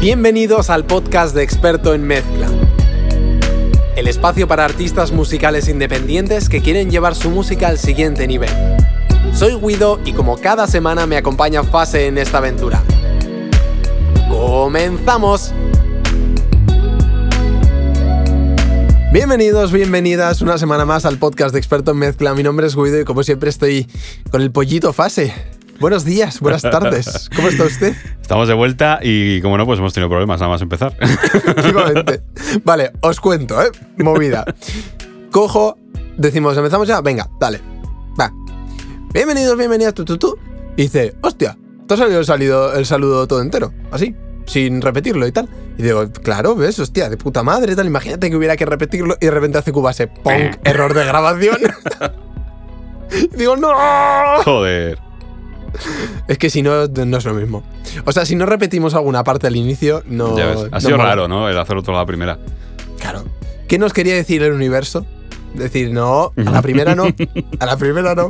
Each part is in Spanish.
Bienvenidos al podcast de Experto en Mezcla. El espacio para artistas musicales independientes que quieren llevar su música al siguiente nivel. Soy Guido y como cada semana me acompaña Fase en esta aventura. ¡Comenzamos! Bienvenidos, bienvenidas una semana más al podcast de Experto en Mezcla. Mi nombre es Guido y como siempre estoy con el pollito Fase. Buenos días, buenas tardes. ¿Cómo está usted? Estamos de vuelta y, como no, pues hemos tenido problemas nada más empezar. Vale, os cuento, ¿eh? Movida. Cojo, decimos, ¿empezamos ya? Venga, dale. Va. Bienvenidos, bienvenidas, tú, tú, tú. Y dice, hostia, te ha salido el, salido, el saludo todo entero, así, sin repetirlo y tal. Y digo, claro, ¿ves? Hostia, de puta madre, tal. Imagínate que hubiera que repetirlo y de repente hace cubase, ¡pong! Error de grabación. digo, ¡no! Joder. Es que si no, no es lo mismo. O sea, si no repetimos alguna parte al inicio, no. Ya ves. Ha no sido mola. raro, ¿no? El hacerlo todo a la primera. Claro. ¿Qué nos quería decir el universo? Decir, no, a la primera no. A la primera no.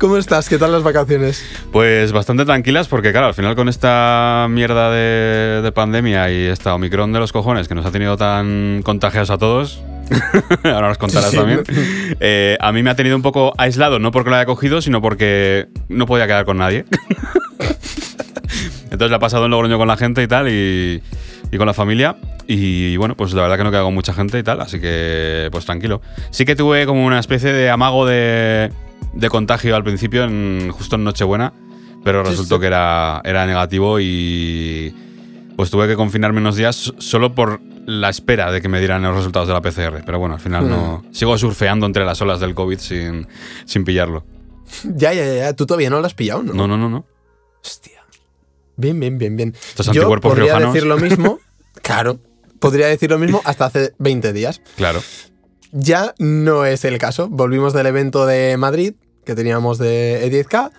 ¿Cómo estás? ¿Qué tal las vacaciones? Pues bastante tranquilas porque, claro, al final con esta mierda de, de pandemia y esta Omicron de los cojones que nos ha tenido tan contagiados a todos, ahora nos contarás Sí, también, sí. eh, a mí me ha tenido un poco aislado, no porque lo haya cogido, sino porque no podía quedar con nadie. Entonces le ha pasado en Logroño con la gente y tal, y, y con la familia. Y bueno, pues la verdad que no queda con mucha gente y tal, así que pues tranquilo. Sí que tuve como una especie de amago de, de contagio al principio, en, justo en Nochebuena, pero resultó sí. que era, era negativo y pues tuve que confinarme unos días solo por la espera de que me dieran los resultados de la PCR. Pero bueno, al final no. Sigo surfeando entre las olas del COVID sin, sin pillarlo. Ya, ya, ya. Tú todavía no lo has pillado, ¿no? No, no, no, no. Hostia. Bien, bien, bien, bien. Estos Yo anticuerpos podría riojanos. decir lo mismo. claro. Podría decir lo mismo hasta hace 20 días. Claro. Ya no es el caso. Volvimos del evento de Madrid que teníamos de E10K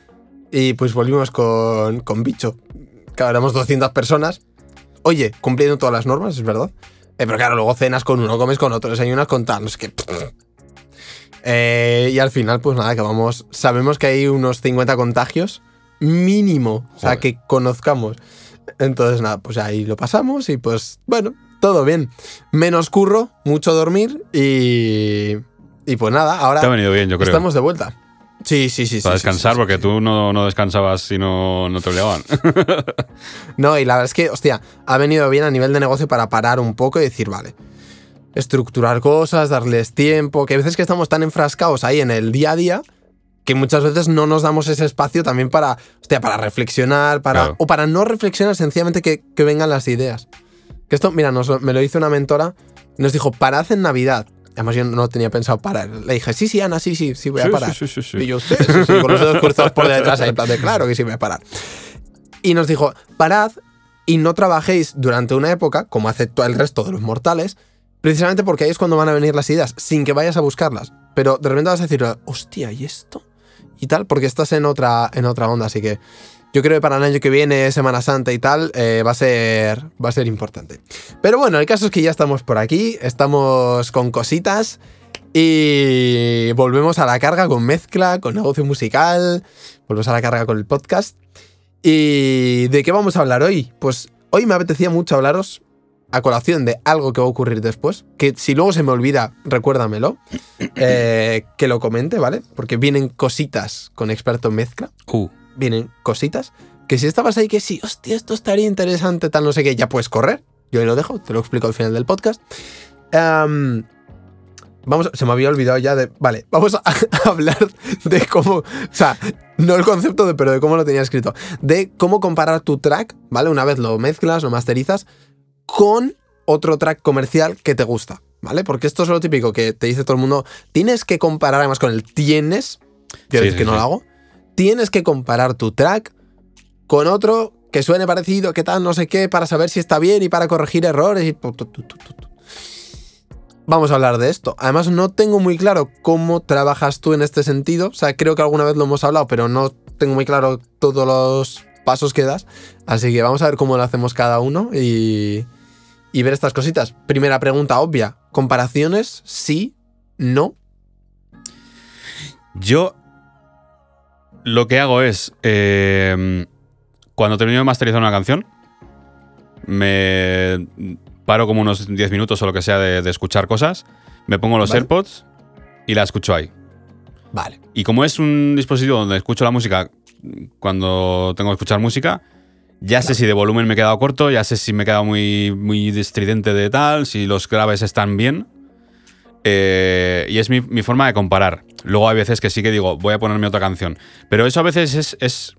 y pues volvimos con, con bicho. Claro, éramos 200 personas. Oye, cumpliendo todas las normas, es verdad. Eh, pero claro, luego cenas con uno, comes con otro, desayunas con tal, no es que... Eh, y al final, pues nada, que vamos... Sabemos que hay unos 50 contagios mínimo, o sea, que conozcamos. Entonces nada, pues ahí lo pasamos y pues bueno, todo bien. Menos curro, mucho dormir y... Y pues nada, ahora... Te ha venido bien, yo creo. Estamos de vuelta. Sí, sí, sí. Para sí, descansar, sí, sí, porque tú no, no descansabas si no, no te obligaban. No, y la verdad es que, hostia, ha venido bien a nivel de negocio para parar un poco y decir, vale, estructurar cosas, darles tiempo, que a veces que estamos tan enfrascados ahí en el día a día que muchas veces no nos damos ese espacio también para, hostia, para reflexionar, para, Claro. o para no reflexionar, sencillamente que, que vengan las ideas. Que esto, mira, nos me lo hizo una mentora, nos dijo, parad en Navidad. Además yo no tenía pensado parar. Le dije, sí, sí, Ana, sí, sí, sí, voy a parar. sí, sí, sí. Y yo, sí, sí, sí, con los dedos cruzados por detrás, ahí, en plan de, claro que sí voy a parar. Y nos dijo, parad y no trabajéis durante una época, como hace todo el resto de los mortales, precisamente porque ahí es cuando van a venir las ideas, sin que vayas a buscarlas. Pero de repente vas a decir, hostia, ¿y esto? Y tal, porque estás en otra, en otra onda, así que yo creo que para el año que viene, Semana Santa y tal, eh, va, a ser, va a ser importante. Pero bueno, el caso es que ya estamos por aquí, estamos con cositas y volvemos a la carga con mezcla, con negocio musical, volvemos a la carga con el podcast. ¿Y de qué vamos a hablar hoy? Pues hoy me apetecía mucho hablaros a colación de algo que va a ocurrir después, que si luego se me olvida, recuérdamelo, eh, que lo comente, ¿vale? Porque vienen cositas con experto en mezcla Uh, vienen cositas que si estabas ahí que sí, hostia, esto estaría interesante, tal, no sé qué, ya puedes correr. Yo ahí lo dejo, te lo explico al final del podcast. Am, vamos, se me había olvidado ya de. Vale, vamos a, a hablar de cómo. O sea, no el concepto de, pero de cómo lo tenía escrito. De cómo comparar tu track, ¿vale? Una vez lo mezclas, lo masterizas, con otro track comercial que te gusta, ¿vale? Porque esto es lo típico que te dice todo el mundo. Tienes que comparar además con el tienes. Yo Sí, es sí, que no sí. lo hago. Tienes que comparar tu track con otro que suene parecido, que tal, no sé qué, para saber si está bien y para corregir errores y... Vamos a hablar de esto. Además, no tengo muy claro cómo trabajas tú en este sentido. O sea, creo que alguna vez lo hemos hablado, pero no tengo muy claro todos los pasos que das. Así que vamos a ver cómo lo hacemos cada uno y, y ver estas cositas. Primera pregunta obvia. ¿Comparaciones? Sí, no. Yo lo que hago es, eh, cuando termino de masterizar una canción, me paro como unos 10 minutos o lo que sea de, de escuchar cosas, me pongo los Vale. AirPods y la escucho ahí. Vale. Y como es un dispositivo donde escucho la música cuando tengo que escuchar música, ya sé si de volumen me he quedado corto, ya sé si me he quedado muy, muy estridente de tal, si los graves están bien. Eh, y es mi, mi forma de comparar. Luego hay veces que sí que digo, voy a ponerme otra canción. Pero eso a veces es, es-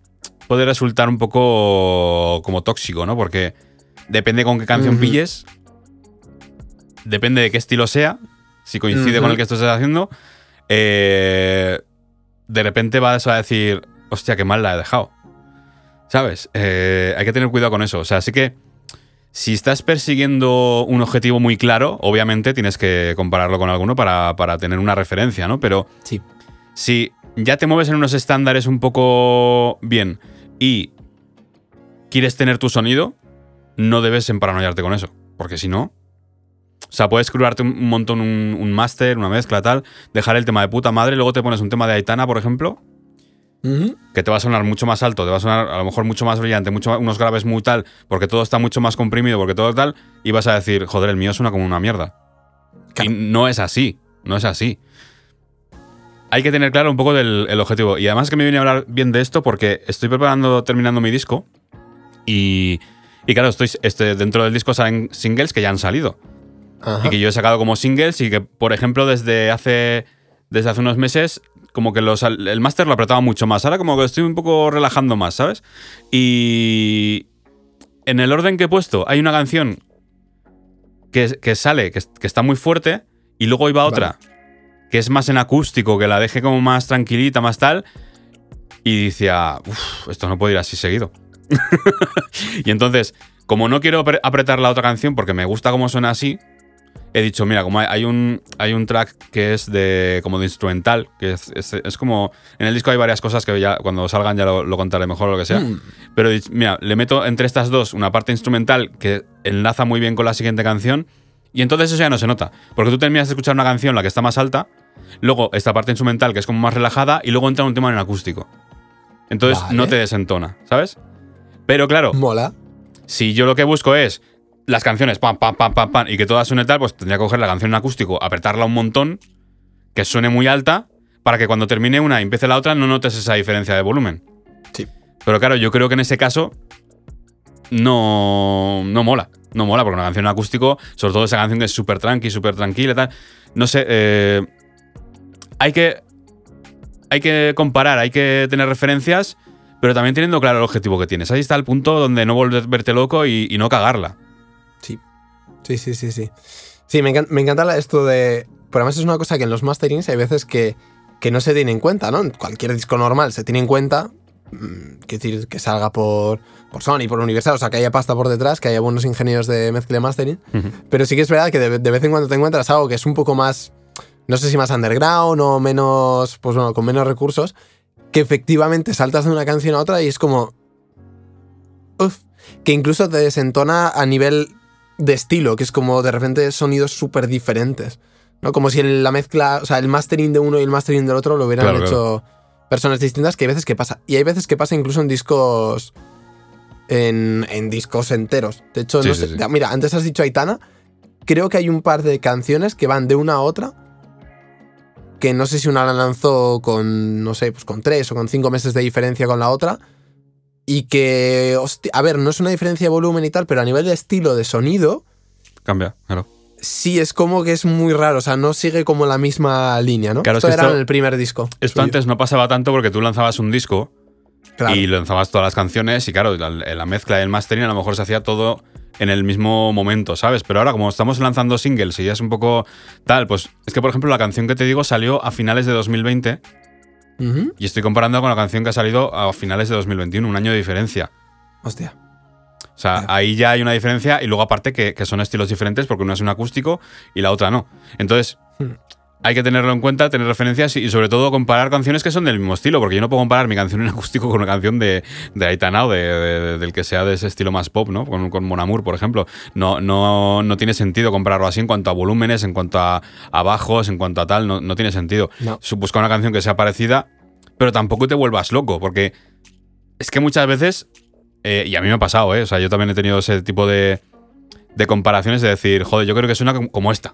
puede resultar un poco como tóxico, ¿no? Porque depende con qué canción pilles, depende de qué estilo sea, si coincide con el que estás haciendo, eh, de repente vas a decir, hostia, qué mal la he dejado. ¿Sabes? Eh, hay que tener cuidado con eso. O sea, sí que si estás persiguiendo un objetivo muy claro, obviamente tienes que compararlo con alguno para, para tener una referencia, ¿no? Pero Sí. si ya te mueves en unos estándares un poco bien y quieres tener tu sonido, no debes emparanoiarte con eso. Porque si no. O sea, puedes curarte un montón un, un máster, una mezcla, tal, dejar el tema de puta madre, luego te pones un tema de Aitana, por ejemplo, Que te va a sonar mucho más alto, te va a sonar a lo mejor mucho más brillante, mucho, más- unos graves muy tal, porque todo está mucho más comprimido, porque todo tal, y vas a decir, joder, el mío suena como una mierda. Claro. Y no es así, no es así. Hay que tener claro un poco del el objetivo. Y además que me viene a hablar bien de esto porque estoy preparando, terminando mi disco. Y, y claro, estoy, este, dentro del disco salen singles que ya han salido. Ajá. Y que yo he sacado como singles y que, por ejemplo, desde hace, desde hace unos meses, como que los, el máster lo apretaba mucho más. Ahora como que estoy un poco relajando más, ¿sabes? Y en el orden que he puesto, hay una canción que, que sale, que, que está muy fuerte, y luego iba otra, que es más en acústico, que la deje como más tranquilita, más tal. Y decía, uff, esto no puede ir así seguido. y entonces, como no quiero apre- apretar la otra canción porque me gusta cómo suena así, he dicho, mira, como hay, hay un, hay un track que es de como de instrumental, que es, es- es como... En el disco hay varias cosas que ya cuando salgan ya lo, lo contaré mejor o lo que sea. Mm. Pero mira, le meto entre estas dos una parte instrumental que enlaza muy bien con la siguiente canción. Y entonces eso ya no se nota. Porque tú terminas de escuchar una canción, la que está más alta, luego esta parte instrumental que es como más relajada, y luego entra un tema en acústico. Entonces Vale. no te desentona, ¿sabes? Pero claro, Mola. si yo lo que busco es las canciones pam, pam, pam, pam, pam, y que todas suene tal, pues tendría que coger la canción en acústico, apretarla un montón, que suene muy alta, para que cuando termine una y empiece la otra no notes esa diferencia de volumen. Sí. Pero claro, yo creo que en ese caso no, no mola. No mola, porque una canción en acústico, sobre todo esa canción que es súper tranqui, súper tranquila y tal. No sé, eh, hay que. Hay que comparar, hay que tener referencias, pero también teniendo claro el objetivo que tienes. Ahí está el punto donde no volverte loco y, y no cagarla. Sí. Sí, sí, sí, sí. Me encanta, me encanta la- esto de. Pero además es una cosa que en los masterings hay veces que, que no se tiene en cuenta, ¿no? En cualquier disco normal se tiene en cuenta. mm, Que decir, que salga por, por Sony, por Universal, o sea, que haya pasta por detrás, que haya buenos ingenieros de mezcla y mastering. Pero sí que es verdad que de, de vez en cuando te encuentras algo que es un poco más, no sé si más underground o menos, pues bueno, con menos recursos, que efectivamente saltas de una canción a otra y es como... Uf, que incluso te desentona a nivel de estilo, que es como de repente sonidos súper diferentes. ¿no? Como si en la mezcla, o sea, el mastering de uno y el mastering del otro lo hubieran Claro, hecho personas distintas, que hay veces que pasa. Y hay veces que pasa incluso en discos... En, en discos enteros. De hecho, Sí, no sí, sé, sí. mira, antes has dicho Aitana, creo que hay un par de canciones que van de una a otra. Que no sé si una la lanzó con, no sé, pues con tres o con cinco meses de diferencia con la otra. Y que, hostia, a ver, no es una diferencia de volumen y tal, pero a nivel de estilo, de sonido, Cambia, claro. sí es como que es muy raro. O sea, no sigue como la misma línea, ¿no? Claro, es esto que era esto- en el primer disco. Esto suyo. antes no pasaba tanto porque tú lanzabas un disco Claro. y lanzabas todas las canciones y claro, la, la mezcla y el mastering a lo mejor se hacía todo en el mismo momento, ¿sabes? Pero ahora como estamos lanzando singles y ya es un poco tal, pues es que por ejemplo la canción que te digo salió a finales de 2020 Y estoy comparando con la canción que ha salido a finales de 2021, un año de diferencia. Hostia. O sea, ahí ya hay una diferencia y luego aparte que, que son estilos diferentes porque una es un acústico y la otra no. Entonces, Hmm. Hay que tenerlo en cuenta, tener referencias y, y sobre todo comparar canciones que son del mismo estilo, porque yo no puedo comparar mi canción en acústico con una canción de, de Aitana o de, de- del que sea de ese estilo más pop, ¿no? Con, con Mon Amour, por ejemplo. No, no, no tiene sentido compararlo así en cuanto a volúmenes, en cuanto a, a bajos, en cuanto a tal, no, no tiene sentido. No. Busca una canción que sea parecida, pero tampoco te vuelvas loco, porque es que muchas veces Eh, y a mí me ha pasado, ¿eh? O sea, yo también he tenido ese tipo de, de comparaciones de decir, joder, yo creo que suena como esta.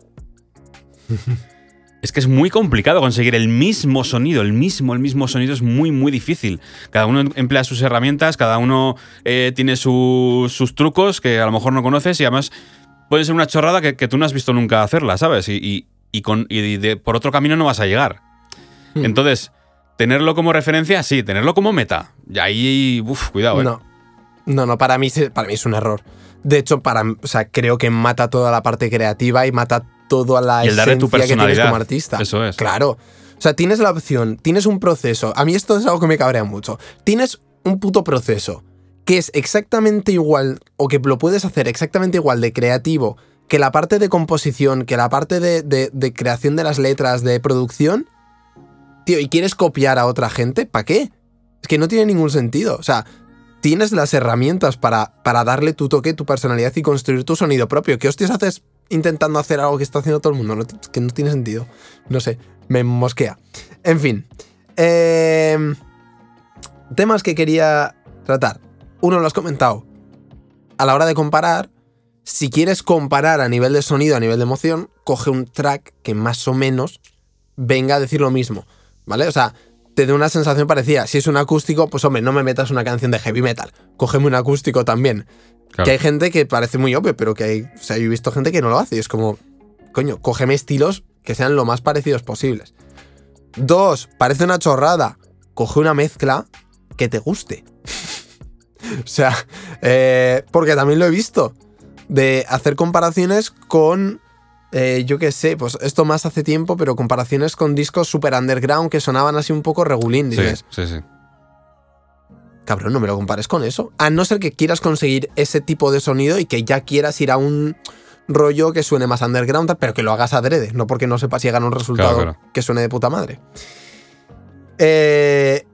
es que es muy complicado conseguir el mismo sonido, el mismo, el mismo sonido es muy, muy difícil. Cada uno emplea sus herramientas, cada uno eh, tiene su- sus trucos que a lo mejor no conoces y además puede ser una chorrada que, que tú no has visto nunca hacerla, ¿sabes? Y, y- y con, y de- por otro camino no vas a llegar. Hmm. Entonces, tenerlo como referencia, sí, tenerlo como meta. Y ahí, uff, cuidado, ¿eh? No. No, no, para mí, para mí es un error. De hecho, para, o sea, creo que mata toda la parte creativa y mata toda la Y el darle tu esencia que tienes como artista. Eso es. Claro. O sea, tienes la opción, tienes un proceso. A mí esto es algo que me cabrea mucho. Tienes un puto proceso que es exactamente igual, o que lo puedes hacer exactamente igual de creativo que la parte de composición, que la parte de, de- de creación de las letras, de producción. Tío, ¿y quieres copiar a otra gente? ¿Para qué? Es que no tiene ningún sentido. O sea, tienes las herramientas para, para darle tu toque, tu personalidad y construir tu sonido propio. ¿Qué hostias haces intentando hacer algo que está haciendo todo el mundo? Que no tiene sentido. No sé, me mosquea. En fin. eh, temas que quería tratar. Uno lo has comentado. A la hora de comparar, si quieres comparar a nivel de sonido, a nivel de emoción, coge un track que más o menos venga a decir lo mismo. ¿Vale? O sea, te dé una sensación parecida. Si es un acústico, pues hombre, no me metas una canción de heavy metal. Cógeme un acústico también. Claro. Que hay gente que parece muy obvio, pero que hay. O sea, yo he visto gente que no lo hace. Y es como, coño, cógeme estilos que sean lo más parecidos posibles. Dos, parece una chorrada. Coge una mezcla que te guste. o sea, eh, porque también lo he visto. De hacer comparaciones con. eh, yo qué sé, pues esto más hace tiempo, pero comparaciones con discos super underground que sonaban así un poco regulín. Sí, Dices, sí, sí. Cabrón, no me lo compares con eso. A no ser que quieras conseguir ese tipo de sonido y que ya quieras ir a un rollo que suene más underground, pero que lo hagas adrede, no porque no sepas llegar a un resultado Claro, claro. que suene de puta madre. Eh,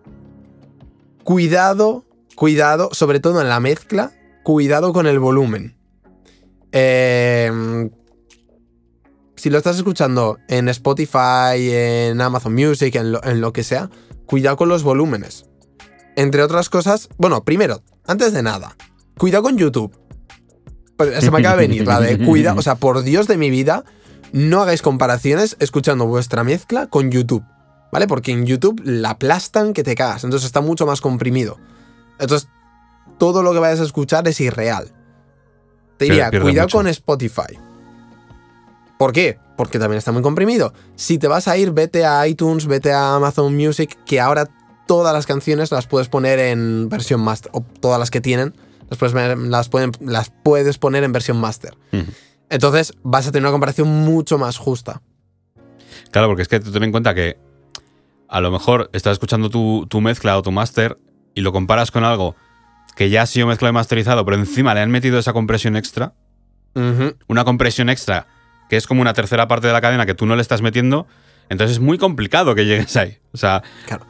cuidado, cuidado, sobre todo en la mezcla, cuidado con el volumen. Eh, si lo estás escuchando en Spotify, en Amazon Music, en lo, en lo que sea, cuidado con los volúmenes. Entre otras cosas, bueno, primero, antes de nada, cuidado con YouTube. Se me acaba de venir la de cuidado, o sea, por Dios de mi vida, no hagáis comparaciones escuchando vuestra mezcla con YouTube, ¿vale? Porque en YouTube la aplastan que te cagas, entonces está mucho más comprimido. Entonces, todo lo que vayas a escuchar es irreal. Te diría, cuidado mucho. con Spotify. ¿Por qué? Porque también está muy comprimido. Si te vas a ir, vete a iTunes, vete a Amazon Music, que ahora todas las canciones las puedes poner en versión master, o todas las que tienen, las puedes, las pueden- las puedes poner en versión master. Entonces vas a tener una comparación mucho más justa. Claro, porque es que tú ten en cuenta que a lo mejor estás escuchando tu, tu mezcla o tu máster y lo comparas con algo que ya ha sido mezclado y masterizado, pero encima le han metido esa compresión extra, una compresión extra que es como una tercera parte de la cadena que tú no le estás metiendo, entonces es muy complicado que llegues ahí. O sea, Claro.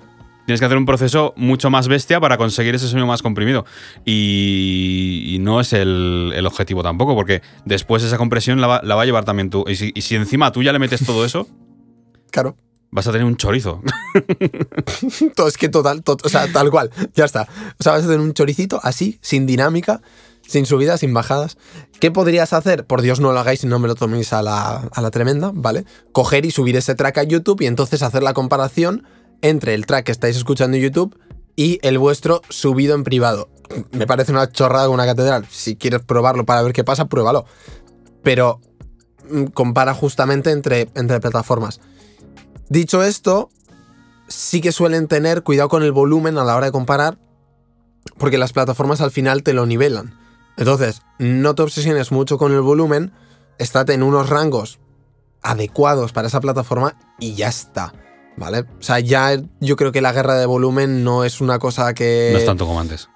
Tienes que hacer un proceso mucho más bestia para conseguir ese sonido más comprimido. Y, y no es el, el objetivo tampoco, porque después esa compresión la va, la va a llevar también tú. Y si, y si encima tú ya le metes todo eso, Claro. vas a tener un chorizo. Todo, es que total, to- o sea, tal cual. Ya está. O sea, vas a tener un choricito así, sin dinámica, sin subidas, sin bajadas. ¿Qué podrías hacer? Por Dios, no lo hagáis y no me lo toméis a la, a la tremenda, ¿vale? Coger y subir ese track a YouTube y entonces hacer la comparación entre el track que estáis escuchando en YouTube y el vuestro subido en privado. Me parece una chorrada con una catedral. Si quieres probarlo para ver qué pasa, pruébalo. Pero mm, compara justamente entre, entre plataformas. Dicho esto, sí que suelen tener cuidado con el volumen a la hora de comparar, porque las plataformas al final te lo nivelan. Entonces, no te obsesiones mucho con el volumen, estate en unos rangos adecuados para esa plataforma y ya está. ¿Vale? O sea, ya yo creo que la guerra de volumen no es una cosa que. No es tanto como antes.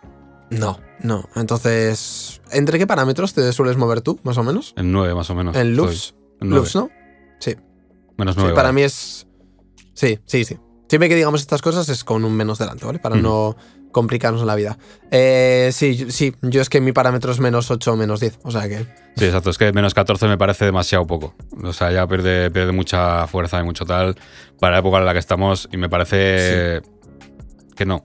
No, no. Entonces, ¿entre qué parámetros te sueles mover tú, más o menos? En 9 más o menos. En loops. En. Loops, ¿no? Sí. Menos Sí, 9. para mí es. Sí, sí, sí. Siempre que digamos estas cosas es con un menos delante, ¿vale? Para no complicarnos la vida. Eh, sí, sí, yo es que mi parámetro es menos 8 o menos 10. O sea que. Sí, exacto. Es que menos 14 me parece demasiado poco. O sea, ya pierde, pierde mucha fuerza y mucho tal para la época en la que estamos y me parece que no.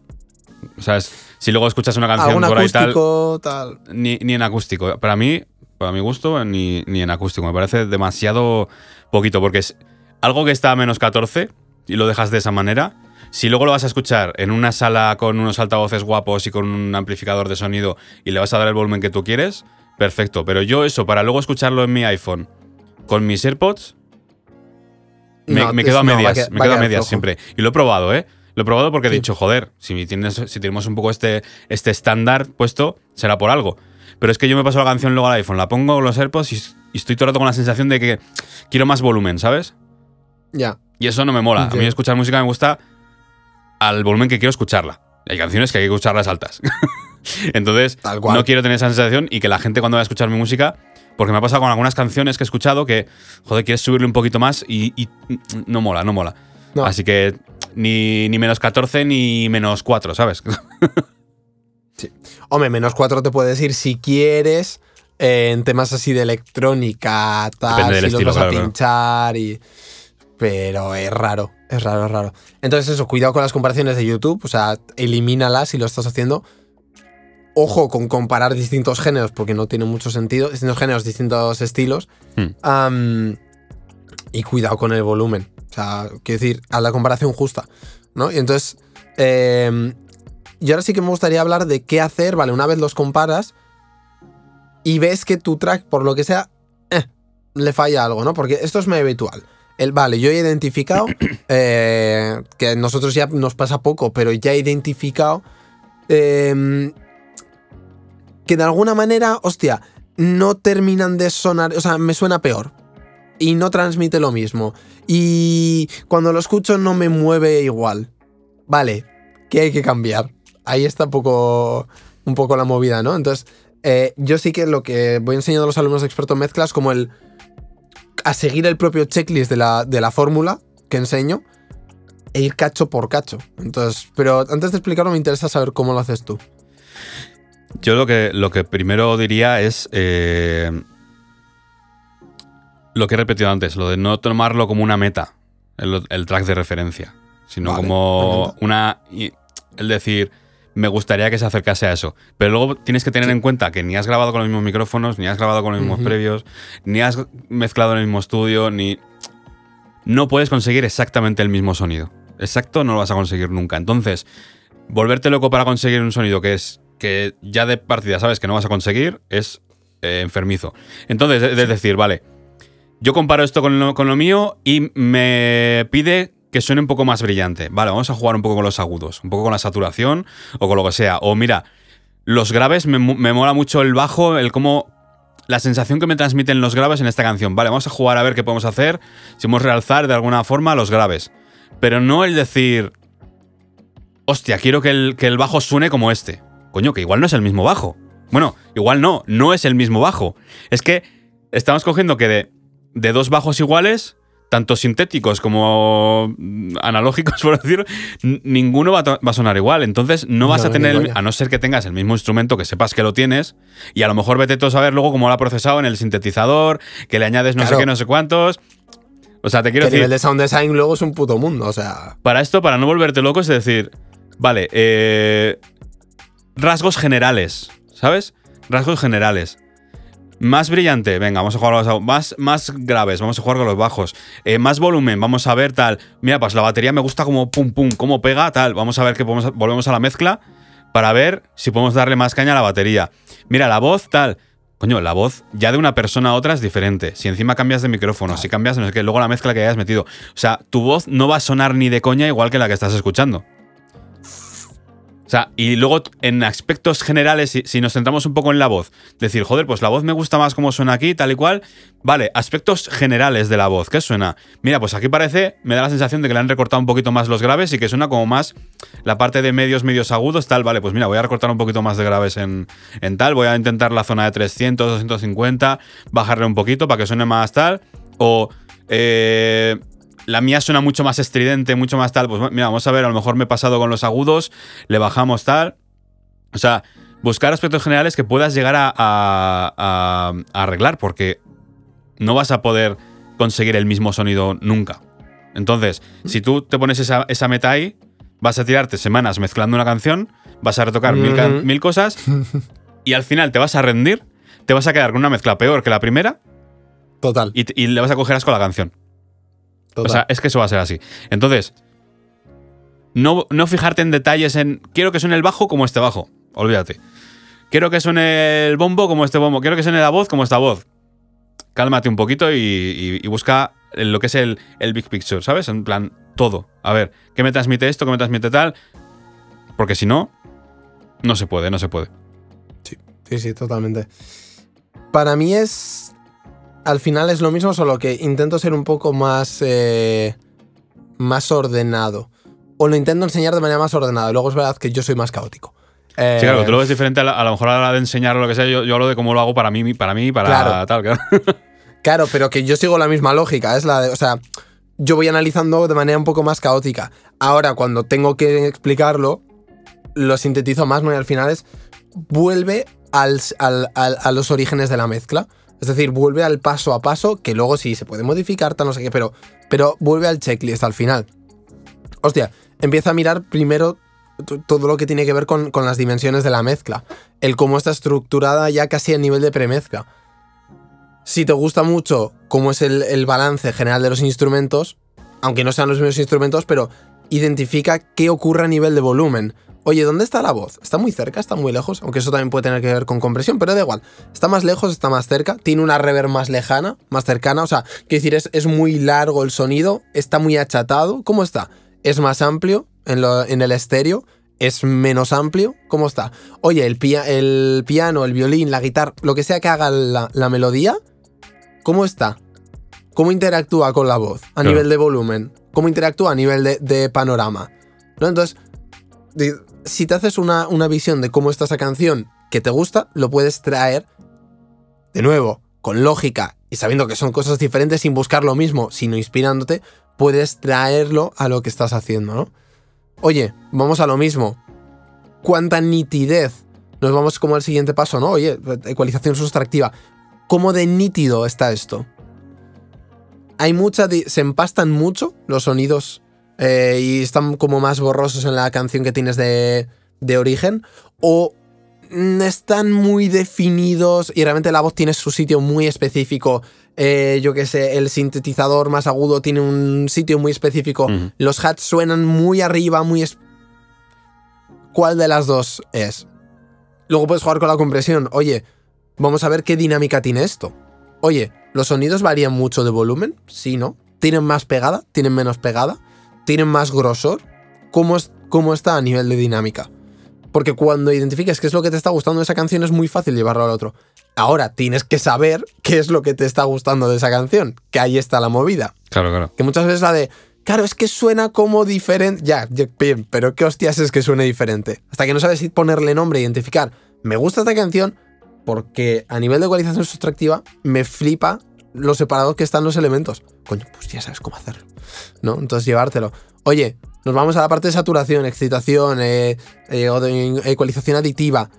¿Sabes? Si luego escuchas una canción por ahí tal, tal. ni, ni en acústico. Para mí, para mi gusto, ni, ni en acústico. Me parece demasiado poquito, porque es algo que está a menos 14 y lo dejas de esa manera. Si luego lo vas a escuchar en una sala con unos altavoces guapos y con un amplificador de sonido y le vas a dar el volumen que tú quieres, perfecto. Pero yo eso, para luego escucharlo en mi iPhone con mis AirPods, me, No, me quedo a no, medias, me quedo a medias flojo. siempre. Y lo he probado, ¿eh? Lo he probado porque he Sí. dicho, joder, si, tienes, si tenemos un poco este, este estándar puesto, será por algo. Pero es que yo me paso la canción luego al iPhone, la pongo con los AirPods y, y estoy todo el rato con la sensación de que quiero más volumen, ¿sabes? Ya. Y eso no me mola. A mí escuchar música me gusta al volumen que quiero escucharla. Hay canciones que hay que escucharlas altas. Entonces, Tal cual. no quiero tener esa sensación y que la gente cuando vaya a escuchar mi música, porque me ha pasado con algunas canciones que he escuchado que, joder, quieres subirle un poquito más y, y no mola, no mola. No. Así que ni, ni menos 14 ni menos 4, ¿sabes? Hombre, menos 4 te puedes ir si quieres eh, en temas así de electrónica, tal, si estilo, los vas claro, a claro. pinchar y... Pero es raro, es raro, es raro. Entonces eso, cuidado con las comparaciones de YouTube, o sea, elimínalas si lo estás haciendo. Ojo con comparar distintos géneros, porque no tiene mucho sentido. Distintos géneros, distintos estilos. Hmm. Y cuidado con el volumen. O sea, quiero decir, haz la comparación justa. ¿No? Y entonces, eh, y ahora sí que me gustaría hablar de qué hacer, ¿vale? Una vez los comparas y ves que tu track, por lo que sea, eh, le falla algo, ¿no? Porque esto es muy habitual. El, vale, yo he identificado, eh, que a nosotros ya nos pasa poco, pero ya he identificado eh, que de alguna manera, hostia, no terminan de sonar, o sea, me suena peor. Y no transmite lo mismo. Y cuando lo escucho no me mueve igual. Vale, ¿qué hay que cambiar? Ahí está un poco, un poco la movida, ¿no? Entonces, eh, yo sí que lo que voy enseñando a los alumnos expertos en mezclas como el a seguir el propio checklist de la, de la fórmula que enseño e ir cacho por cacho. Entonces, pero antes de explicarlo me interesa saber cómo lo haces tú. Yo lo que, lo que primero diría es eh, lo que he repetido antes, lo de no tomarlo como una meta, el, el track de referencia, sino Vale, como una... el decir, me gustaría que se acercase a eso. Pero luego tienes que tener Sí. en cuenta que ni has grabado con los mismos micrófonos, ni has grabado con los mismos previos, ni has mezclado en el mismo estudio, ni... No puedes conseguir exactamente el mismo sonido. Exacto no lo vas a conseguir nunca. Entonces, volverte loco para conseguir un sonido que es que ya de partida sabes que no vas a conseguir es eh, enfermizo. Entonces, es es decir, vale, yo comparo esto con lo, con lo mío y me pide que suene un poco más brillante. Vale, vamos a jugar un poco con los agudos, un poco con la saturación o con lo que sea. O mira, los graves me, me mola mucho el bajo, el cómo la sensación que me transmiten los graves en esta canción. Vale, vamos a jugar a ver qué podemos hacer, si podemos realzar de alguna forma los graves. Pero no el decir, hostia, quiero que el, que el bajo suene como este. Coño, que igual no es el mismo bajo. Bueno, igual no, no es el mismo bajo. Es que estamos cogiendo que de, de dos bajos iguales, tanto sintéticos como mm, analógicos, por decir, n- ninguno va a, to- va a sonar igual. Entonces no vas No, a tener, el- a no ser que tengas el mismo instrumento, que sepas que lo tienes, y a lo mejor vete tú a saber luego cómo lo ha procesado en el sintetizador, que le añades no sé qué, no sé cuántos. O sea, te Que quiero a decir, nivel de sound design luego es un puto mundo, o sea. para esto, para no volverte loco, es decir, vale, eh, rasgos generales, ¿sabes? Rasgos generales. Más brillante, venga, vamos a jugar con los más, más graves, vamos a jugar con los bajos. Eh, más volumen, vamos a ver tal. Mira, pues la batería me gusta como pum pum, cómo pega, tal. Vamos a ver que podemos, volvemos a la mezcla para ver si podemos darle más caña a la batería. Mira, la voz, tal. Coño, la voz ya de una persona a otra es diferente. Si encima cambias de micrófono, si cambias no sé qué, luego la mezcla que hayas metido. O sea, tu voz no va a sonar ni de coña igual que la que estás escuchando. O sea, y luego en aspectos generales, si, nos centramos un poco en la voz, decir, joder, pues la voz me gusta más como suena aquí, tal y cual. Vale, aspectos generales de la voz, ¿qué suena? Mira, pues aquí parece, me da la sensación de que le han recortado un poquito más los graves y que suena como más la parte de medios, medios agudos, tal. Vale, pues mira, voy a recortar un poquito más de graves en, en tal, voy a intentar la zona de 300, 250, bajarle un poquito para que suene más tal. O eh, la mía suena mucho más estridente, mucho más tal. Pues mira, vamos a ver, a lo mejor me he pasado con los agudos, le bajamos tal. O sea, buscar aspectos generales que puedas llegar a, a- a- a arreglar, porque no vas a poder conseguir el mismo sonido nunca. Entonces, si tú te pones esa, esa meta ahí, vas a tirarte semanas mezclando una canción, vas a retocar mil, cosas y al final te vas a rendir, te vas a quedar con una mezcla peor que la primera Total. y, le vas a coger asco a la canción. Total. O sea, es que eso va a ser así. Entonces, no, no fijarte en detalles en. Quiero que suene el bajo como este bajo. Olvídate. Quiero que suene el bombo como este bombo. Quiero que suene la voz como esta voz. Cálmate un poquito y, y- y busca lo que es el, el big picture, ¿sabes? En plan, todo. A ver, ¿qué me transmite esto? ¿Qué me transmite tal? Porque si no, no se puede, no se puede. Sí, sí, totalmente. Para mí es. Al final es lo mismo, solo que intento ser un poco más. eh, más ordenado. O lo intento enseñar de manera más ordenada. Luego es verdad que yo soy más caótico. Eh, Sí, claro, tú lo ves diferente a, la- a lo mejor a la hora de enseñar o lo que sea. Yo, yo hablo de cómo lo hago para mí, para mí, para Claro. tal. Claro. Claro, pero que yo sigo la misma lógica. Es la de. O sea, yo voy analizando de manera un poco más caótica. Ahora, cuando tengo que explicarlo, lo sintetizo más, ¿no? Y al final es. Vuelve al, al- al- a los orígenes de la mezcla. Es decir, vuelve al paso a paso, que luego sí se puede modificar, tal, no sé qué, pero, pero vuelve al checklist al final. Hostia, empieza a mirar primero todo lo que tiene que ver con, con las dimensiones de la mezcla. El cómo está estructurada ya casi a nivel de premezcla. Si te gusta mucho cómo es el, el balance general de los instrumentos, aunque no sean los mismos instrumentos, pero identifica qué ocurre a nivel de volumen. Oye, ¿dónde está la voz? ¿Está muy cerca? ¿Está muy lejos? Aunque eso también puede tener que ver con compresión, pero da igual. ¿Está más lejos? ¿Está más cerca? ¿Tiene una reverb más lejana? ¿Más cercana? O sea, quiero decir, es, es muy largo el sonido, está muy achatado. ¿Cómo está? ¿Es más amplio en, lo- en el estéreo? ¿Es menos amplio? ¿Cómo está? Oye, el, pia- el piano, el violín, la guitarra, lo que sea que haga la, la melodía, ¿cómo está? ¿Cómo interactúa con la voz a Claro. nivel de volumen? ¿Cómo interactúa a nivel de, de panorama? ¿No? Entonces, si te haces una, una visión de cómo está esa canción que te gusta, lo puedes traer de nuevo, con lógica y sabiendo que son cosas diferentes sin buscar lo mismo, sino inspirándote, puedes traerlo a lo que estás haciendo, ¿no? Oye, vamos a lo mismo. ¿Cuánta nitidez? Nos vamos como al siguiente paso, ¿no? Oye, ecualización sustractiva. ¿Cómo de nítido está esto? Hay mucha. Se empastan mucho los sonidos eh, y están como más borrosos en la canción que tienes de, de origen. O mm, están muy definidos y realmente la voz tiene su sitio muy específico. Eh, yo qué sé, el sintetizador más agudo tiene un sitio muy específico. Los hats suenan muy arriba, muy... es- ¿Cuál de las dos es? Luego puedes jugar con la compresión. Oye, vamos a ver qué dinámica tiene esto. Oye, ¿los sonidos varían mucho de volumen? Sí, ¿no? ¿Tienen más pegada? ¿Tienen menos pegada? ¿Tienen más grosor? ¿Cómo, es, cómo está a nivel de dinámica? Porque cuando identifiques qué es lo que te está gustando de esa canción es muy fácil llevarlo al otro. Ahora tienes que saber qué es lo que te está gustando de esa canción, que ahí está la movida. Claro, claro. Que muchas veces la de, claro, es que suena como diferente. Ya, bien, pero ¿qué hostias es que suene diferente? Hasta que no sabes si ponerle nombre, identificar. Me gusta esta canción porque a nivel de ecualización sustractiva me flipa lo separados que están los elementos. Coño, pues ya sabes cómo hacerlo. ¿No? Entonces llevártelo. Oye, nos vamos a la parte de saturación, excitación, eh, eh, o de ecualización aditiva.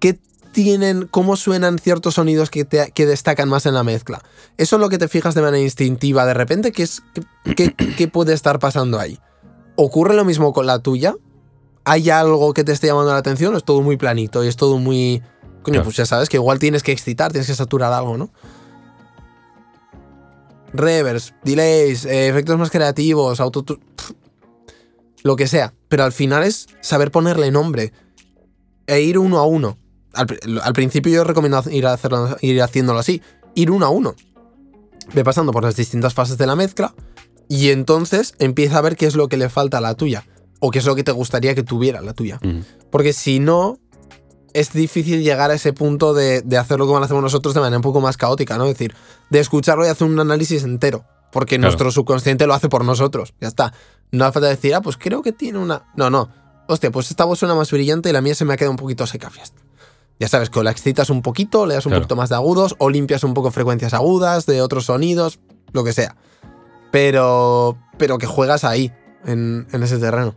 ¿Qué tienen, cómo suenan ciertos sonidos que, te- que destacan más en la mezcla? Eso es lo que te fijas de manera instintiva de repente, ¿qué, es, qué, qué- qué puede estar pasando ahí? ¿Ocurre lo mismo con la tuya? ¿Hay algo que te esté llamando la atención o es todo muy planito y es todo muy... Coño, Claro. pues ya sabes que igual tienes que excitar, tienes que saturar algo, ¿no? Reverbs, delays, eh, efectos más creativos, auto... Lo que sea. Pero al final es saber ponerle nombre e ir uno a uno. Al, pri- al principio yo recomiendo ir, a hacerlo, ir haciéndolo así. Ir uno a uno. Ve pasando por las distintas fases de la mezcla y entonces empieza a ver qué es lo que le falta a la tuya. O qué es lo que te gustaría que tuviera la tuya. Porque si no, es difícil llegar a ese punto de, de hacer lo que hacemos nosotros de manera un poco más caótica, ¿no? Es decir, de escucharlo y hacer un análisis entero. Porque Claro. nuestro subconsciente lo hace por nosotros. Ya está. No hace falta decir, ah, pues creo que tiene una. No, no. Hostia, pues esta voz suena más brillante y la mía se me ha quedado un poquito seca. Ya está. Ya sabes que o la excitas un poquito, le das un Claro. poquito más de agudos, o limpias un poco frecuencias agudas de otros sonidos, lo que sea. Pero. Pero que juegas ahí, en, en ese terreno.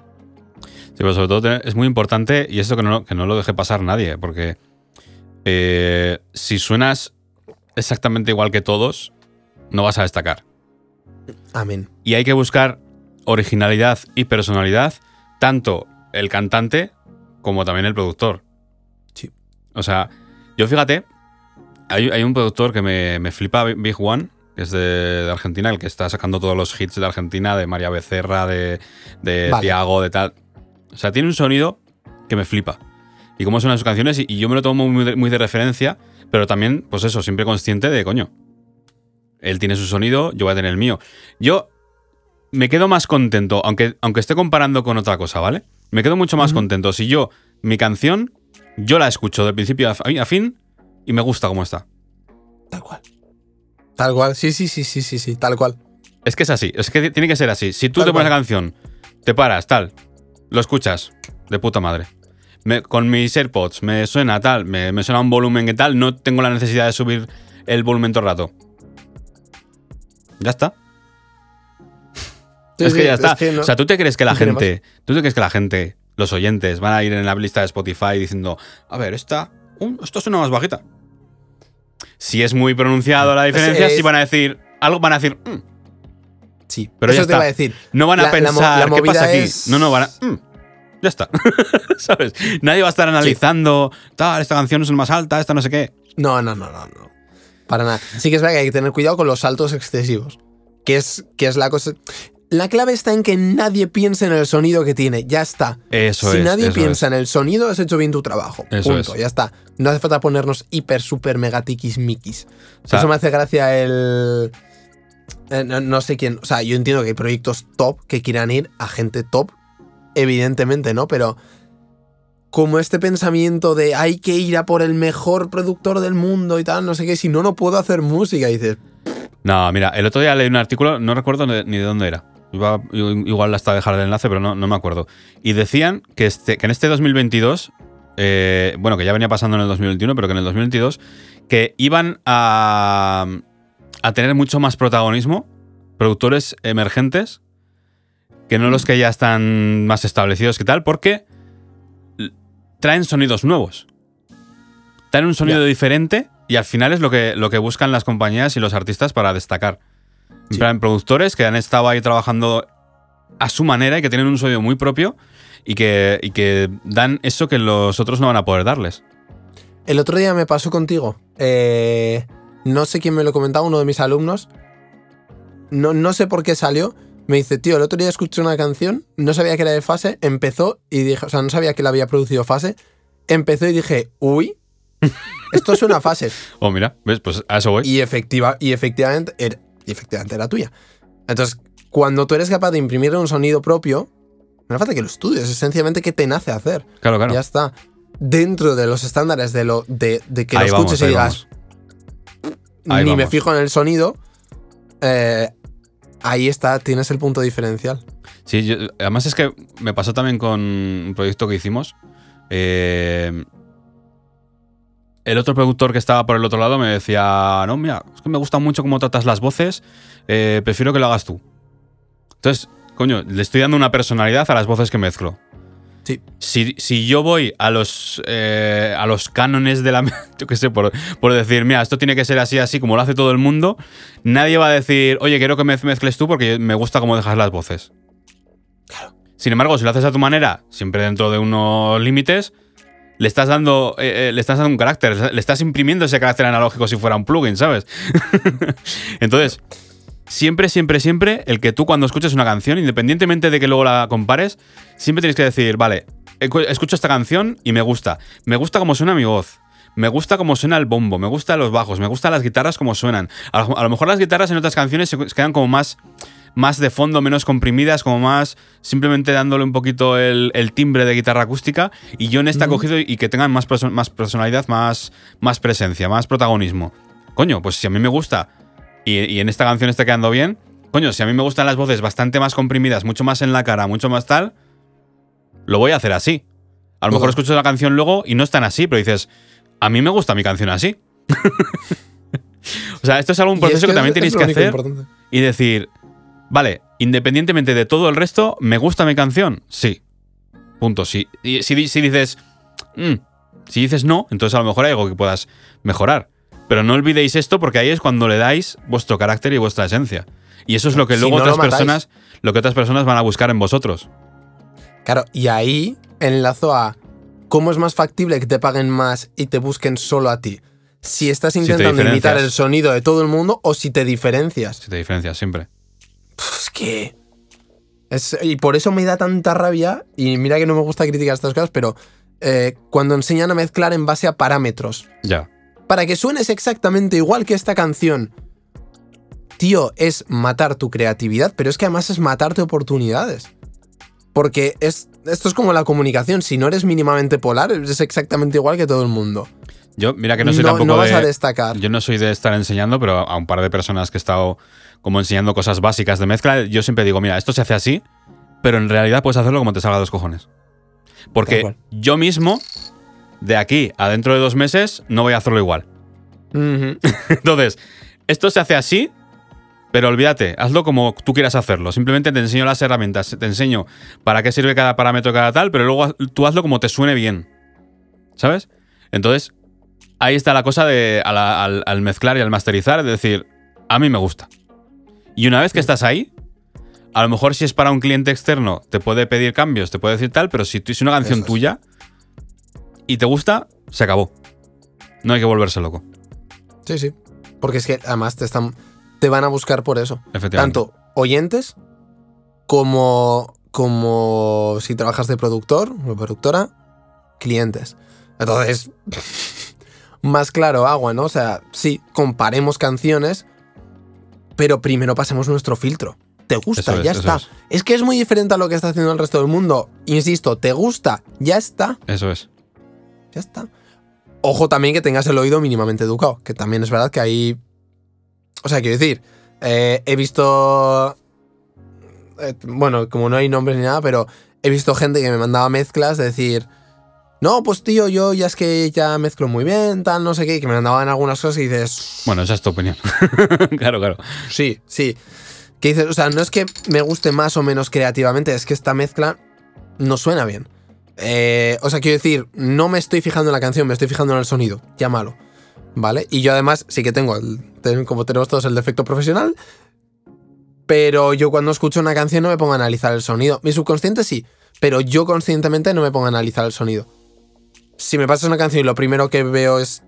Sí, pero sobre todo es muy importante, y esto que no, que no lo deje pasar nadie, porque eh, si suenas exactamente igual que todos, no vas a destacar. Amén. Y hay que buscar originalidad y personalidad, tanto el cantante como también el productor. Sí. O sea, yo fíjate, hay, hay un productor que me, me flipa, Big One, que es de, de Argentina, el que está sacando todos los hits de Argentina, de María Becerra, de, de Vale. Tiago, de tal. O sea, tiene un sonido que me flipa. Y cómo suenan sus canciones, y, y yo me lo tomo muy de, muy de referencia, pero también, pues eso, siempre consciente de, coño, él tiene su sonido, yo voy a tener el mío. Yo me quedo más contento, aunque, aunque esté comparando con otra cosa, ¿vale? Me quedo mucho más contento si yo, mi canción, yo la escucho de principio a fi- a fin y me gusta cómo está. Tal cual. Tal cual. Sí, sí, sí, sí, sí, sí. Tal cual. Es que es así, es que tiene que ser así. Si tú Tal te pones cual. la canción, te paras, tal, lo escuchas, de puta madre. Me- con mis AirPods me suena tal, me, me suena un volumen que tal, no tengo la necesidad de subir el volumen todo el rato. Ya está. Sí, es que sí, ya está. que no- O sea, ¿tú te crees que la gente, tú te crees que la gente, los oyentes, van a ir en la lista de Spotify diciendo, a ver, esta, um, esto suena más bajita? Si es muy pronunciado la diferencia, es- sí van a decir, algo van a decir, "Mm". Sí. Pero Eso ya te está. iba a decir. no van a La- pensar, la ¿qué pasa aquí? es- No, no, van a, "Mm". ya está. ¿Sabes? Nadie va a estar analizando, tal, esta canción es más alta, esta no sé qué. No, no, no, no, no. Para nada. Sí que es verdad que hay que tener cuidado con los saltos excesivos. Que es, que es la cosa. La clave está en que nadie piense en el sonido que tiene. Ya está. Eso si es. nadie eso piensa es. en el sonido, has hecho bien tu trabajo. Eso Punto. es. Ya está. No hace falta ponernos hiper, super, mega tiquismiquis. O sea, Eso me hace gracia el. Eh, no, no sé quién. O sea, yo entiendo que hay proyectos top que quieran ir a gente top. Evidentemente, ¿no? Pero. Como este pensamiento de hay que ir a por el mejor productor del mundo y tal, no sé qué, si no, no puedo hacer música. Dices, No, mira, el otro día leí un artículo, no recuerdo ni ni de dónde era. Iba- igual hasta dejar el enlace, pero no, no me acuerdo. Y decían que, este, que en este 2022, eh, bueno, que ya venía pasando en el 2021, pero que en el 2022, que iban a, a tener mucho más protagonismo productores emergentes que no los que ya están más establecidos que tal, porque traen sonidos nuevos. Traen un sonido diferente y al final es lo que, lo que buscan las compañías y los artistas para destacar. En Sí. plan, productores que han estado ahí trabajando a su manera y que tienen un sonido muy propio y que, y que dan eso que los otros no van a poder darles. El otro día me pasó contigo. eh, no sé quién me lo comentaba, uno de mis alumnos. No, no sé por qué salió. Me dice, tío, el otro día escuché una canción, no sabía que era de fase, empezó y dije, o sea, no sabía que la había producido fase. Empezó y dije, uy, esto es una fase. Oh, mira, ¿ves? Pues a eso voy. Y, efectiva, y, efectivamente, era, y efectivamente era tuya. Entonces, cuando tú eres capaz de imprimirle un sonido propio, no hace falta que lo estudies, es sencillamente que te nace hacer. claro, claro. Ya está. Dentro de los estándares de lo de, de que Ahí lo vamos, escuches y digas. Ahí ni me fijo en el sonido, eh, ahí está, tienes el punto diferencial. Sí, yo- además es que me pasó también con un proyecto que hicimos. Eh, el otro productor que estaba por el otro lado me decía, no, mira, es que me gusta mucho cómo tratas las voces, eh, prefiero que lo hagas tú. Entonces, coño, le estoy dando una personalidad a las voces que mezclo. Sí. Si, si yo voy a los, eh, a los cánones de la... Yo qué sé, por, por decir, mira, esto tiene que ser así, así, como lo hace todo el mundo, nadie va a decir, oye, quiero que me mezcles tú porque me gusta cómo dejas las voces. Sin embargo, si lo haces a tu manera, siempre dentro de unos límites, le estás dando, eh, eh, le estás dando un carácter, le estás imprimiendo ese carácter analógico si fuera un plugin, ¿sabes? Entonces, siempre, siempre, siempre, el que tú cuando escuches una canción, independientemente de que luego la compares, siempre tienes que decir, vale, escucho esta canción y me gusta. Me gusta cómo suena mi voz. Me gusta cómo suena el bombo, me gustan los bajos, me gustan las guitarras como suenan. A lo, a lo mejor las guitarras en otras canciones se quedan como más, más de fondo, menos comprimidas, como más simplemente dándole un poquito el, el timbre de guitarra acústica. Y yo en esta Ujú. cogido y que tengan más, perso- más personalidad, más, más presencia, más protagonismo. Coño, pues si a mí me gusta y, y en esta canción está quedando bien, coño, si a mí me gustan las voces bastante más comprimidas, mucho más en la cara, mucho más tal, lo voy a hacer así. A lo mejor escucho la canción luego y no es tan así, pero dices, a mí me gusta mi canción así. o sea, esto es es proceso que, también tenéis que hacer importante. y decir, vale, independientemente de todo el resto, ¿me gusta mi canción? Sí. Punto. Si, y si, si dices, "Mm", si dices no, entonces a lo mejor hay algo que puedas mejorar. Pero no olvidéis esto porque ahí es cuando le dais vuestro carácter y vuestra esencia. Y eso es lo que Si luego no otras personas, lo que otras personas van a buscar en vosotros. Claro, y ahí enlazo a ¿cómo es más factible que te paguen más y te busquen solo a ti? Si estás intentando imitar el sonido de todo el mundo o si te diferencias. Si te diferencias siempre. Es que. es- y por eso me da tanta rabia. Y mira que no me gusta criticar estas cosas, pero eh, cuando enseñan a mezclar en base a parámetros. Ya. Para que suenes exactamente igual que esta canción. Tío, es matar tu creatividad, pero es que además es matarte oportunidades. Porque es, esto es como la comunicación. Si no eres mínimamente polar, eres exactamente igual que todo el mundo. Yo, mira que no soy tampoco no vas de. a destacar. Yo no soy de estar enseñando, pero a un par de personas que he estado como enseñando cosas básicas de mezcla, yo siempre digo, mira, esto se hace así, pero en realidad puedes hacerlo como te salga de los cojones. Porque yo mismo, de aquí a dentro de dos meses, no voy a hacerlo igual. Entonces, esto se hace así, pero olvídate, hazlo como tú quieras hacerlo. Simplemente te enseño las herramientas, te enseño para qué sirve cada parámetro, cada tal, pero luego tú hazlo como te suene bien. ¿Sabes? Entonces, ahí está la cosa de al, al mezclar y al masterizar, es decir, a mí me gusta. Y una vez que estás ahí, a lo mejor si es para un cliente externo, te puede pedir cambios, te puede decir tal, pero si tú es una canción es. tuya y te gusta, se acabó. No hay que volverse loco, Sí, sí. Porque es que además te están. Te van a buscar por eso. efectivamente. Tanto oyentes como. como si trabajas de productor o productora, clientes. Entonces. más claro, agua, ¿no? O sea, sí, comparemos canciones, pero primero pasemos nuestro filtro. ¿Te gusta? Es, ya está. es. Es que es muy diferente a lo que está haciendo el resto del mundo. Insisto, ¿te gusta? Ya está. Eso es. Ya está. Ojo también que tengas el oído mínimamente educado, que también es verdad que hay... O sea, quiero decir, eh, he visto... eh, bueno, como no hay nombres ni nada, pero he visto gente que me mandaba mezclas de decir... No, pues tío, yo ya es que ya mezclo muy bien, tal, no sé qué, y que me mandaban algunas cosas y dices... Bueno, esa es tu opinión. claro, claro. Sí, sí. Que dices, o sea, no es que me guste más o menos creativamente, es que esta mezcla no suena bien. Eh, o sea, quiero decir, no me estoy fijando en la canción, me estoy fijando en el sonido. Llámalo. ¿Vale? Y yo además sí que tengo, el, ten- como tenemos todos, el defecto profesional. Pero yo cuando escucho una canción no me pongo a analizar el sonido. Mi subconsciente sí, pero yo conscientemente no me pongo a analizar el sonido. Si me pasas una canción y lo primero que veo es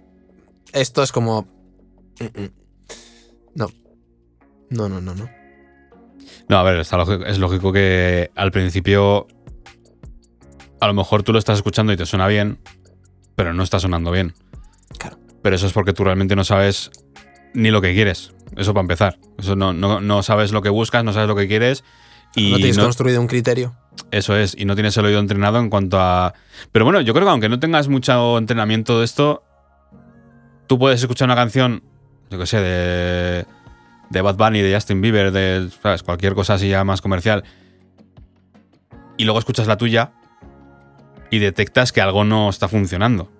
esto, es como... mm, mm. No. No, no, no, no. No, a ver, está lógico- es lógico que al principio a lo mejor tú lo estás escuchando y te suena bien, pero no está sonando bien. Claro. Pero eso es porque tú realmente no sabes ni lo que quieres. Eso para empezar. Eso no, no, no sabes lo que buscas, no sabes lo que quieres. Y no tienes no- construido un criterio. eso es, y no tienes el oído entrenado en cuanto a... Pero bueno, yo creo que aunque no tengas mucho entrenamiento de esto, tú puedes escuchar una canción, yo que sé, de, de Bad Bunny, de Justin Bieber, de ¿sabes? cualquier cosa así ya más comercial, y luego escuchas la tuya y detectas que algo no está funcionando.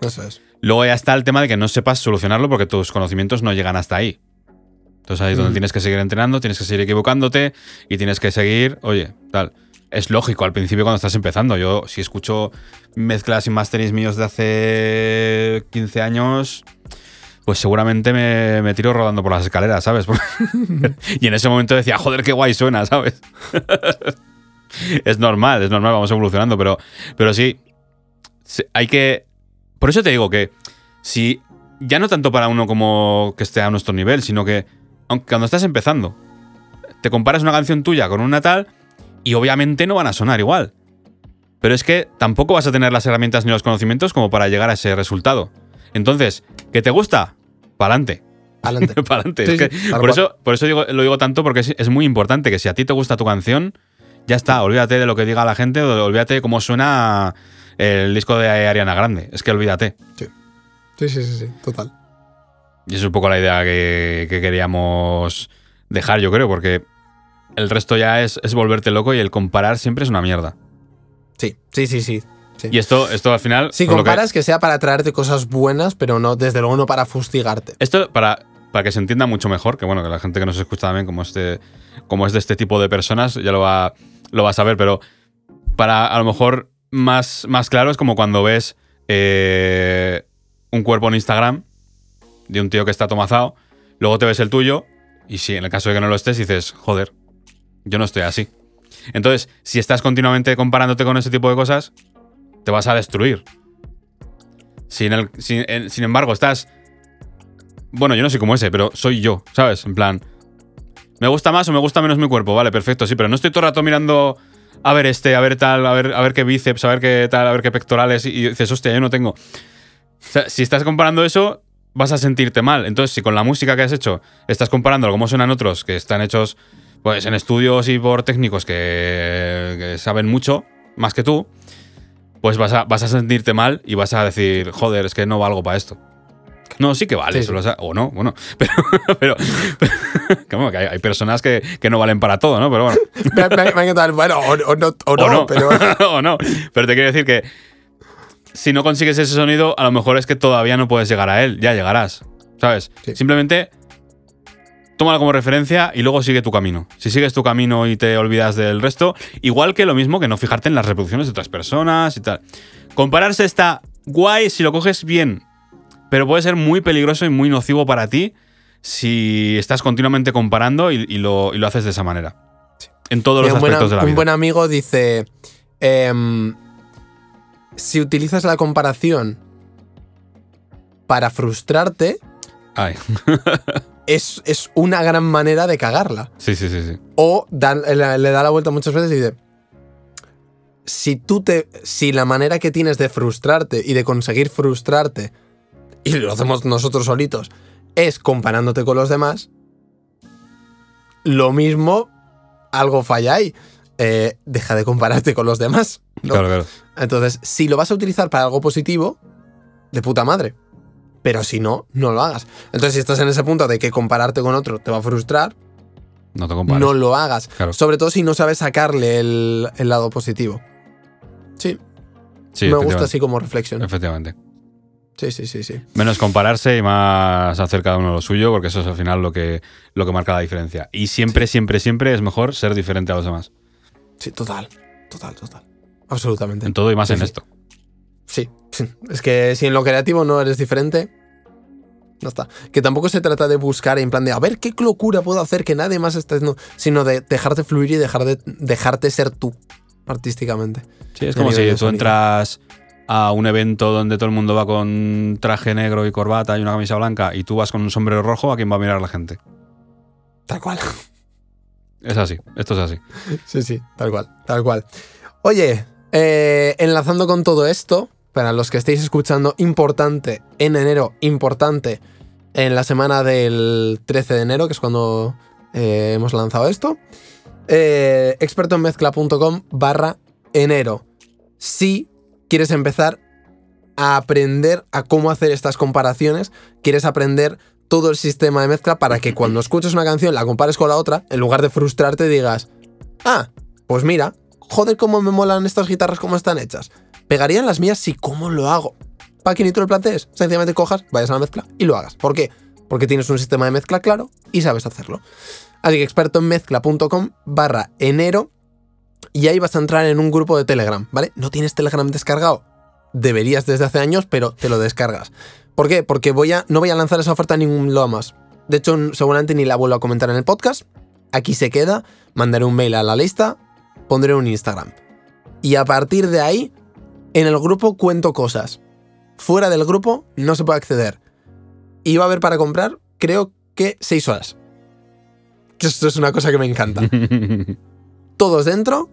Eso es. Luego ya está el tema de que no sepas solucionarlo porque tus conocimientos no llegan hasta ahí. Entonces ahí es donde Mm. tienes que seguir entrenando, tienes que seguir equivocándote y tienes que seguir, oye, tal. Es lógico al principio cuando estás empezando. Yo si escucho mezclas y masterings míos de hace 15 años, pues seguramente me, me tiro rodando por las escaleras, ¿sabes? y en ese momento decía, joder, qué guay suena, ¿sabes? es normal, es normal, vamos evolucionando, pero, pero sí, hay que... Por eso te digo que si ya no tanto para uno como que esté a nuestro nivel, sino que aunque cuando estás empezando, te comparas una canción tuya con una tal y obviamente no van a sonar igual. Pero es que tampoco vas a tener las herramientas ni los conocimientos como para llegar a ese resultado. Entonces, ¿que te gusta? Pa'lante. Adelante. Pa'lante. Sí, Es que sí, tal por eso, por eso digo- lo digo tanto porque es, es muy importante que si a ti te gusta tu canción, ya está, olvídate de lo que diga la gente, olvídate de cómo suena el disco de Ariana Grande. Es que olvídate. Sí, sí, sí, sí, total. Y es un poco la idea que, que queríamos dejar, yo creo, porque el resto ya es, es volverte loco y el comparar siempre es una mierda. Sí, sí, sí, sí. sí. Y esto, esto al final. Si lo que- comparas, que... sea para traerte cosas buenas, pero no, desde luego no para fustigarte. esto para, para que se entienda mucho mejor, que bueno, que la gente que nos escucha también, como, este, como es de este tipo de personas, ya lo va, lo va a saber, pero para a lo mejor más, más claro es como cuando ves eh, un cuerpo en Instagram de un tío que está tomazado, luego te ves el tuyo, y si en el caso de que no lo estés, dices, joder, yo no estoy así. Entonces, si estás continuamente comparándote con ese tipo de cosas, te vas a destruir. Sin, el, sin, sin embargo, estás. Bueno, yo no soy como ese, pero soy yo, ¿sabes? En plan. Me gusta más o me gusta menos mi cuerpo, vale, perfecto, sí, pero no estoy todo el rato mirando. A ver este, a ver tal, a ver, a ver qué bíceps, a ver qué tal, a ver qué pectorales. Y, dices, hostia, yo no tengo. Si estás comparando eso, vas a sentirte mal. Entonces, si con la música que has hecho estás comparando cómo suenan otros que están hechos pues en estudios y por técnicos que, que saben mucho, más que tú, pues vas a, vas a sentirte mal y vas a decir, joder, es que no valgo para esto. No, sí que vale, Sí, o no, bueno, pero, pero, como que hay, hay personas que, que no valen para todo, ¿no? Pero bueno, Me, me- me. Bueno, o, o no, o no, o no, pero. o no. Pero te quiero decir que si no consigues ese sonido, a lo mejor es que todavía no puedes llegar a él, ya llegarás, ¿sabes? Sí. Simplemente tómalo como referencia y luego sigue tu camino. Si sigues tu camino y te olvidas del resto, igual que lo mismo que no fijarte en las reproducciones de otras personas y tal. Compararse está guay si lo coges bien, pero puede ser muy peligroso y muy nocivo para ti si estás continuamente comparando y, y lo, y lo haces de esa manera. En todos los un, buen, aspectos de la un vida. buen amigo dice: em, Si utilizas la comparación para frustrarte, Ay, es, es una gran manera de cagarla. sí, sí, sí, sí. O da- le, le da la vuelta muchas veces y dice: si tú te. Si la manera que tienes de frustrarte y de conseguir frustrarte, y lo hacemos nosotros solitos, es comparándote con los demás, lo mismo, algo falla ahí. Eh, deja de compararte con los demás. ¿no? Claro, claro. Entonces, si lo vas a utilizar para algo positivo, de puta madre. Pero si no, no lo hagas. Entonces, si estás en ese punto de que compararte con otro te va a frustrar, No te compares. no lo hagas. Claro. Sobre todo si no sabes sacarle el, el lado positivo. Sí, Sí, me gusta así como reflexión. Efectivamente. Sí, sí, sí, sí. Menos compararse y más hacer cada uno lo suyo, porque eso es al final lo que, lo que marca la diferencia. Y siempre, siempre, siempre es mejor ser diferente a los demás. Sí, total. Total, total. Absolutamente. En todo y más Sí, en sí. esto. Sí, sí. Es que si en lo creativo no eres diferente, no está. Que tampoco se trata de buscar en plan de a ver qué locura puedo hacer que nadie más esté haciendo, sino de dejarte fluir y dejar de, dejarte ser tú artísticamente. Sí, es como si tú sonido. entras a un evento donde todo el mundo va con traje negro y corbata y una camisa blanca y tú vas con un sombrero rojo, ¿a quién va a mirar la gente? Tal cual. Es así, esto es así. Sí, sí, tal cual, tal cual. Oye, eh, enlazando con todo esto, para los que estéis escuchando, importante, en enero, importante, en la semana del 13 de enero, que es cuando eh, hemos lanzado esto, eh, expertoenmezcla.com barra enero. Si quieres empezar a aprender a cómo hacer estas comparaciones, quieres aprender todo el sistema de mezcla para que cuando escuches una canción la compares con la otra, en lugar de frustrarte digas, ah, pues mira, joder cómo me molan estas guitarras como están hechas. Pegarían las mías si cómo lo hago. Para que ni tú lo plantees, sencillamente cojas, vayas a la mezcla y lo hagas. ¿Por qué? Porque tienes un sistema de mezcla claro y sabes hacerlo. Así que experto en mezcla.com barra enero y ahí vas a entrar en un grupo de Telegram, ¿vale? ¿No tienes Telegram descargado? Deberías desde hace años, pero te lo descargas. ¿Por qué? Porque voy a, no voy a lanzar esa oferta en ningún lado más. De hecho, seguramente ni la vuelvo a comentar en el podcast. Aquí se queda, mandaré un mail a la lista, pondré un Instagram. Y a partir de ahí, en el grupo cuento cosas. Fuera del grupo no se puede acceder. Y va a haber para comprar, creo que 6 horas. Esto es una cosa que me encanta todos dentro.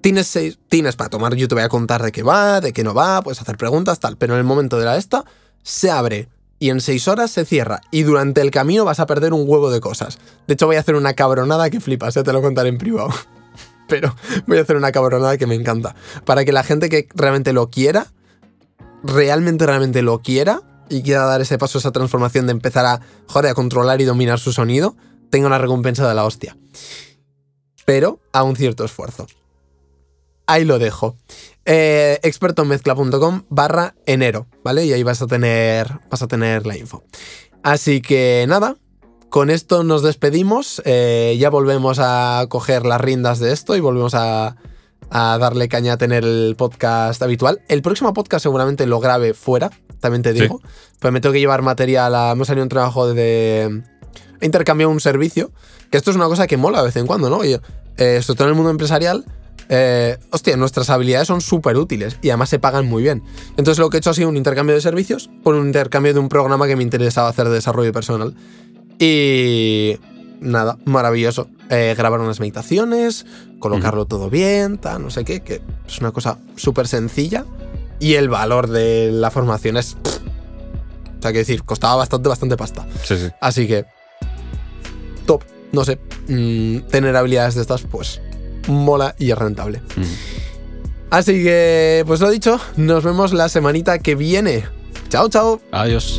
Tienes seis, tienes para tomar, yo te voy a contar de qué va, de qué no va, puedes hacer preguntas, tal, pero en el momento de la esta, se abre y en seis horas se cierra y durante el camino vas a perder un huevo de cosas. De hecho voy a hacer una cabronada que flipas, ya te lo contaré en privado. Pero voy a hacer una cabronada que me encanta. Para que la gente que realmente lo quiera, realmente, realmente lo quiera y quiera dar ese paso, esa transformación de empezar a, joder, a controlar y dominar su sonido, tenga una recompensa de la hostia pero a un cierto esfuerzo. Ahí lo dejo. Eh, expertomezcla.com barra enero, ¿vale? Y ahí vas a tener. Vas a tener la info. Así que nada. Con esto nos despedimos. eh, ya volvemos a coger las riendas de esto y volvemos a, a darle caña a tener el podcast habitual. El próximo podcast seguramente lo grabe fuera, también te Sí. digo. Pues me tengo que llevar material a. Me ha salido un trabajo de. He intercambiado un servicio. Que esto es una cosa que mola de vez en cuando, ¿no? Oye, eh, sobre todo en el mundo empresarial, eh, hostia, nuestras habilidades son súper útiles y además se pagan muy bien. Entonces lo que he hecho ha sido un intercambio de servicios por un intercambio de un programa que me interesaba hacer de desarrollo personal. Y nada, maravilloso. Eh, grabar unas meditaciones, colocarlo todo bien, tal, no sé qué, que es una cosa súper sencilla. Y el valor de la formación es... pff. O sea, que decir, costaba bastante, bastante pasta. Sí, sí. Así que, top, no sé, mm, tener habilidades de estas, pues mola y es rentable. Mm. Así que, pues lo dicho, nos vemos la semanita que viene. Chao, chao. Adiós.